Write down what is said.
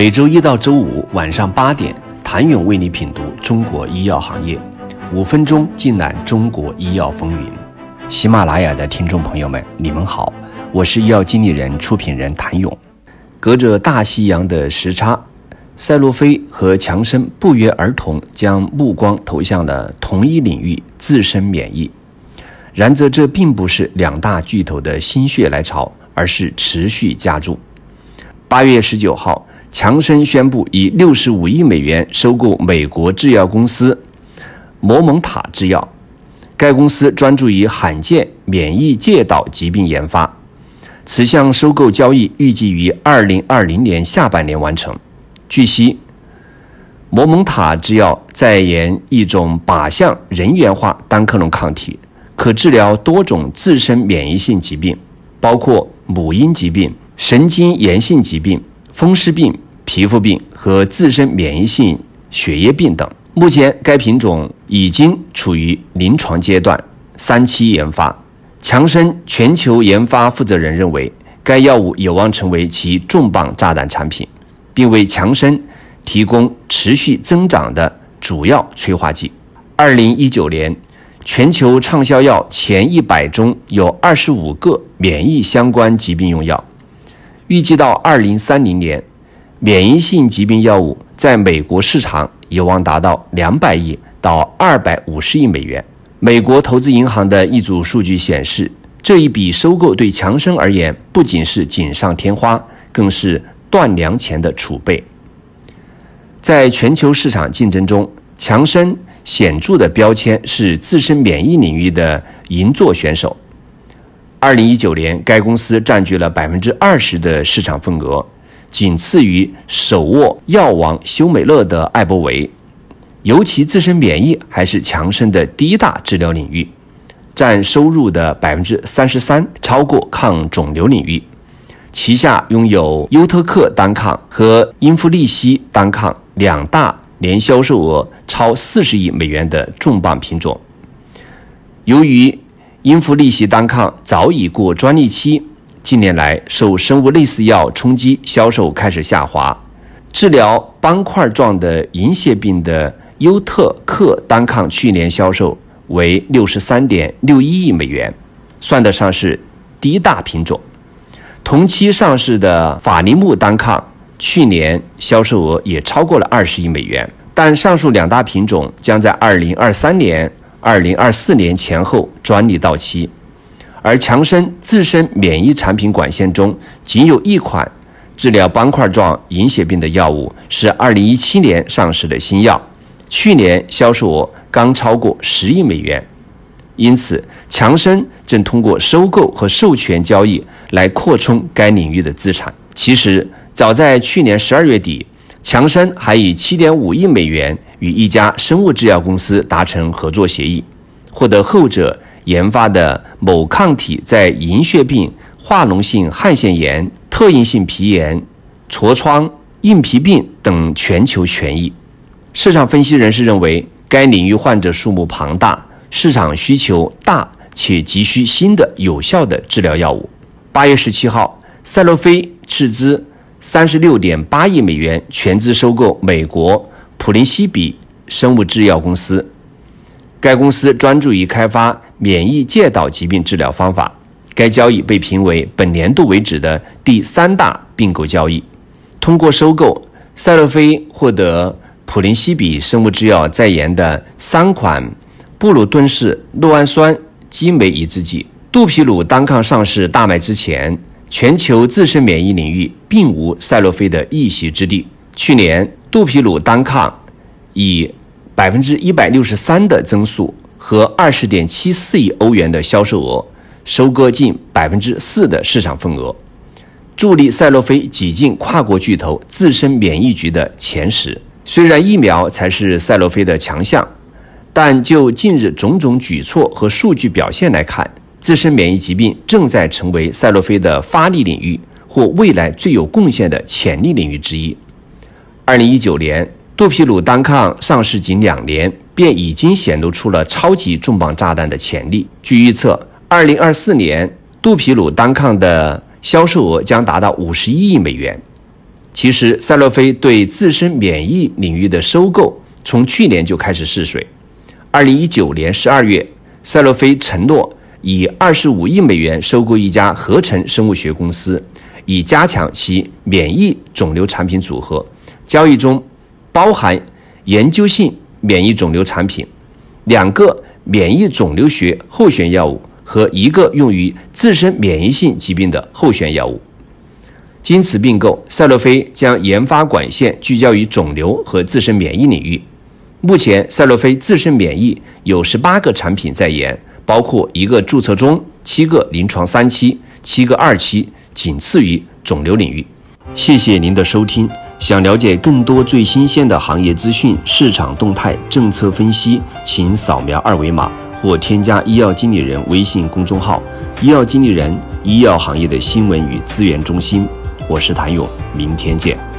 每周一到周五晚上八点，谭勇为你品读中国医药行业，五分钟尽览中国医药风云。喜马拉雅的听众朋友们，你们好，我是医药经理人、出品人谭勇。隔着大西洋的时差，赛洛菲和强生不约而同将目光投向了同一领域——自身免疫。然则，这并不是两大巨头的心血来潮，而是持续加注。八月十九号，强生宣布以六十五亿美元收购美国制药公司摩蒙塔制药。该公司专注于罕见免疫介导疾病研发。此项收购交易预计于二零二零年下半年完成。据悉，摩蒙塔制药在研一种靶向人源化单克隆抗体。可治疗多种自身免疫性疾病，包括母婴疾病、神经炎性疾病、风湿病、皮肤病和自身免疫性血液病等。目前，该品种已经处于临床阶段，三期研发。强生全球研发负责人认为，该药物有望成为其重磅炸弹产品，并为强生提供持续增长的主要催化剂。二零一九年。全球畅销药前一百中有二十五个免疫相关疾病用药。预计到二零三零年，免疫性疾病药物在美国市场有望达到两百亿到二百五十亿美元。美国投资银行的一组数据显示，这一笔收购对强生而言不仅是锦上添花，更是断粮前的储备。在全球市场竞争中，强生。显著的标签是自身免疫领域的银座选手。二零一九年，该公司占据了百分之二十的市场份额，仅次于手握药王休美乐的艾伯维。尤其自身免疫还是强生的第一大治疗领域，占收入的百分之三十三，超过抗肿瘤领域。旗下拥有优特克单抗和英夫利西单抗两大。年销售额超四十亿美元的重磅品种。由于英弗利息单抗早已过专利期，近年来受生物类似药冲击，销售开始下滑。治疗斑块状的银屑病的优特克单抗去年销售为六十三点六一亿美元，算得上是第一大品种。同期上市的法利木单抗。去年销售额也超过了二十亿美元，但上述两大品种将在二零二三年、二零二四年前后专利到期，而强生自身免疫产品管线中仅有一款治疗斑块状银屑病的药物是二零一七年上市的新药，去年销售额刚超过十亿美元，因此强生正通过收购和授权交易来扩充该领域的资产。其实。早在去年十二月底，强生还以七点五亿美元与一家生物制药公司达成合作协议，获得后者研发的某抗体在银屑病、化脓性汗腺炎、特应性皮炎、痤疮、硬皮病等全球权益。市场分析人士认为，该领域患者数目庞大，市场需求大，且急需新的有效的治疗药物。八月十七号，赛洛菲斥资。三十六点八亿美元全资收购美国普林西比生物制药公司。该公司专注于开发免疫介导疾病治疗方法。该交易被评为本年度为止的第三大并购交易。通过收购，赛洛菲获得普林西比生物制药在研的三款布鲁顿氏酪氨酸激酶抑制剂。杜皮鲁单抗上市大卖之前。全球自身免疫领域并无赛洛菲的一席之地。去年，杜皮鲁单抗以百分之一百六十三的增速和二十点七四亿欧元的销售额，收割近百分之四的市场份额，助力赛洛菲挤进跨国巨头自身免疫局的前十。虽然疫苗才是赛洛菲的强项，但就近日种种举措和数据表现来看，自身免疫疾病正在成为赛洛菲的发力领域或未来最有贡献的潜力领域之一。二零一九年，杜皮鲁单抗上市仅两年，便已经显露出了超级重磅炸弹的潜力。据预测，二零二四年杜皮鲁单抗的销售额将达到五十一亿美元。其实，赛诺菲对自身免疫领域的收购从去年就开始试水。二零一九年十二月，赛诺菲承诺以二十五亿美元收购一家合成生物学公司，以加强其免疫肿瘤产品组合。交易中包含研究性免疫肿瘤产品、两个免疫肿瘤学候选药物和一个用于自身免疫性疾病的候选药物。经此并购，赛诺菲将研发管线聚焦于肿瘤和自身免疫领域。目前，赛诺菲自身免疫有十八个产品在研，包括一个注册中、七个临床三期、七个二期，仅次于肿瘤领域。谢谢您的收听。想了解更多最新鲜的行业资讯、市场动态、政策分析，请扫描二维码或添加医药经理人微信公众号“医药经理人”——医药行业的新闻与资源中心。我是谭勇，明天见。